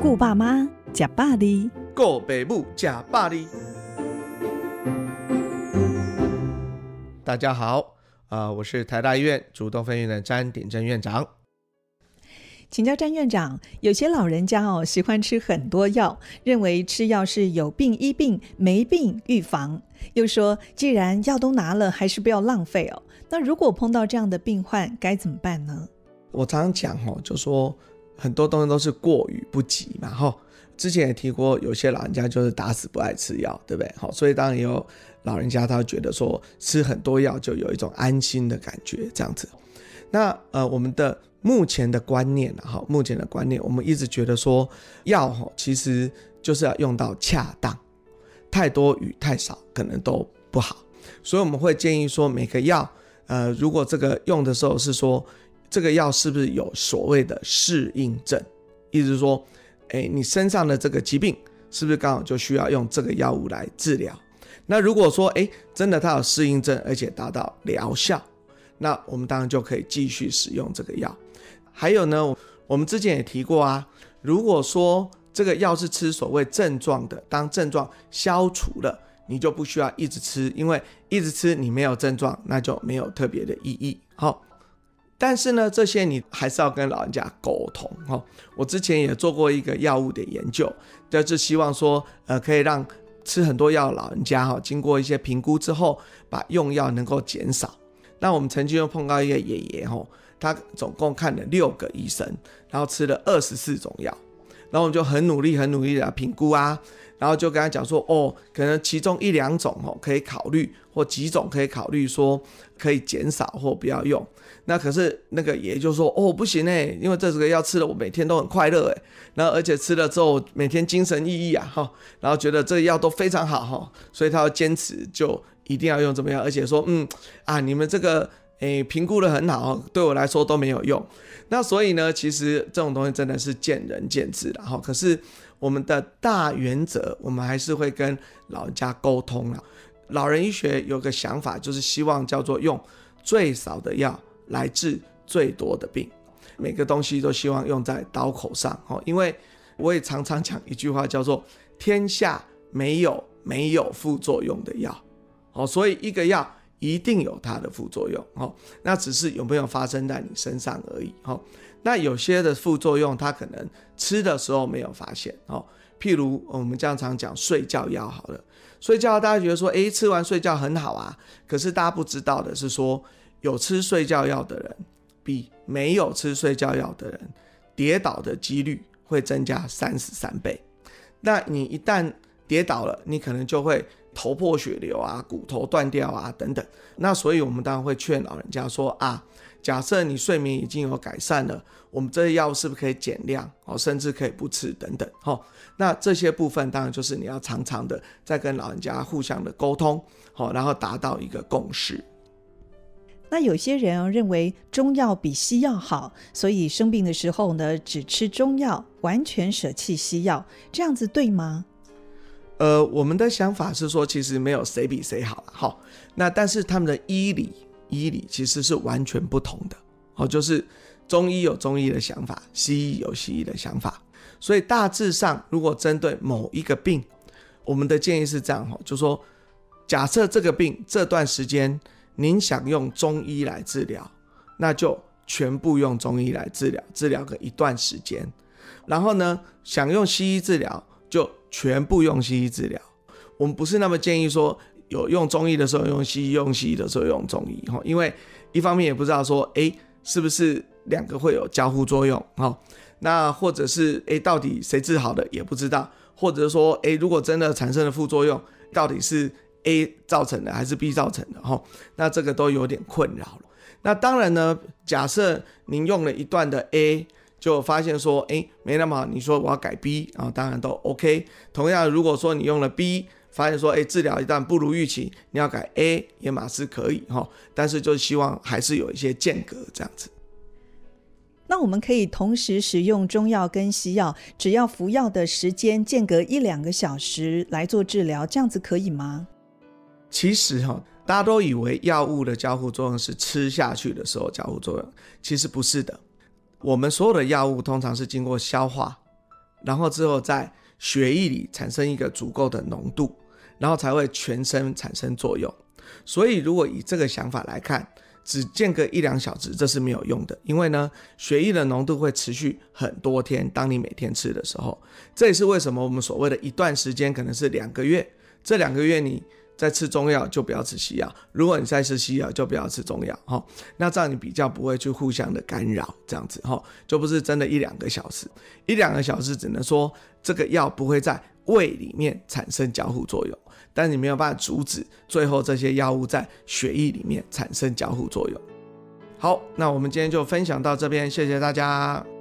顾爸妈，吃百里，顾爸母，吃百里。大家好，啊、呃，我是台大医院主动分院的詹鼎正院长。请教詹院长，有些老人家哦喜欢吃很多药，认为吃药是有病医病，没病预防。又说，既然药都拿了，还是不要浪费哦。那如果碰到这样的病患，该怎么办呢？我常常讲哦，就说很多东西都是过与不及嘛。哈，之前也提过，有些老人家就是打死不爱吃药，对不对？好，所以当然也有老人家他会觉得说吃很多药就有一种安心的感觉，这样子。那呃，我们的目前的观念哈，目前的观念，我们一直觉得说药哈，其实就是要用到恰当，太多与太少可能都不好，所以我们会建议说，每个药，呃，如果这个用的时候是说这个药是不是有所谓的适应症，意思是说，哎，你身上的这个疾病是不是刚好就需要用这个药物来治疗？那如果说，哎，真的它有适应症，而且达到疗效。那我们当然就可以继续使用这个药。还有呢，我们之前也提过啊，如果说这个药是吃所谓症状的，当症状消除了，你就不需要一直吃，因为一直吃你没有症状，那就没有特别的意义。好，但是呢，这些你还是要跟老人家沟通。哈，我之前也做过一个药物的研究，就是希望说，呃，可以让吃很多药的老人家哈，经过一些评估之后，把用药能够减少。那我们曾经又碰到一个爷爷哦，他总共看了六个医生，然后吃了二十四种药，然后我们就很努力、很努力的评估啊，然后就跟他讲说，哦，可能其中一两种哦可以考虑，或几种可以考虑说可以减少或不要用。那可是那个爷爷就说，哦，不行诶，因为这个药吃了我每天都很快乐诶，然后而且吃了之后每天精神奕奕啊哈，然后觉得这个药都非常好哈，所以他要坚持就。一定要用怎么样？而且说，嗯啊，你们这个诶评估的很好，对我来说都没有用。那所以呢，其实这种东西真的是见仁见智的哈。可是我们的大原则，我们还是会跟老人家沟通了。老人医学有个想法，就是希望叫做用最少的药来治最多的病。每个东西都希望用在刀口上哈。因为我也常常讲一句话，叫做“天下没有没有副作用的药”。哦，所以一个药一定有它的副作用，哦，那只是有没有发生在你身上而已，哦，那有些的副作用，它可能吃的时候没有发现，哦，譬如我们经常讲睡觉药好了，睡觉大家觉得说，诶，吃完睡觉很好啊，可是大家不知道的是说，有吃睡觉药的人，比没有吃睡觉药的人，跌倒的几率会增加三十三倍，那你一旦跌倒了，你可能就会。头破血流啊，骨头断掉啊，等等。那所以，我们当然会劝老人家说啊，假设你睡眠已经有改善了，我们这些药是不是可以减量哦，甚至可以不吃等等。哈，那这些部分当然就是你要常常的在跟老人家互相的沟通，好，然后达到一个共识。那有些人认为中药比西药好，所以生病的时候呢，只吃中药，完全舍弃西药，这样子对吗？呃，我们的想法是说，其实没有谁比谁好了，哈。那但是他们的医理，医理其实是完全不同的，哦，就是中医有中医的想法，西医有西医的想法。所以大致上，如果针对某一个病，我们的建议是这样，哈，就说，假设这个病这段时间您想用中医来治疗，那就全部用中医来治疗，治疗个一段时间。然后呢，想用西医治疗，就全部用西医治疗，我们不是那么建议说有用中医的时候用西医，用西医的时候用中医哈，因为一方面也不知道说哎、是不是两个会有交互作用哈，那或者是哎、到底谁治好的也不知道，或者说哎、如果真的产生了副作用，到底是 A 造成的还是 B 造成的哈，那这个都有点困扰了。那当然呢，假设您用了一段的 A。就发现说，哎，没那么好。你说我要改 B 啊，当然都 OK。同样，如果说你用了 B，发现说，哎，治疗一旦不如预期，你要改 A 也马是可以哈。但是就希望还是有一些间隔这样子。那我们可以同时使用中药跟西药，只要服药的时间间隔一两个小时来做治疗，这样子可以吗？其实哈，大家都以为药物的交互作用是吃下去的时候交互作用，其实不是的。我们所有的药物通常是经过消化，然后之后在血液里产生一个足够的浓度，然后才会全身产生作用。所以如果以这个想法来看，只间隔一两小时，这是没有用的，因为呢，血液的浓度会持续很多天。当你每天吃的时候，这也是为什么我们所谓的一段时间可能是两个月，这两个月你在吃中药就不要吃西药，如果你在吃西药就不要吃中药，哈，那这样你比较不会去互相的干扰，这样子，哈，就不是真的一两个小时，一两个小时只能说这个药不会在胃里面产生交互作用。但你没有办法阻止最后这些药物在血液里面产生交互作用。好，那我们今天就分享到这边，谢谢大家。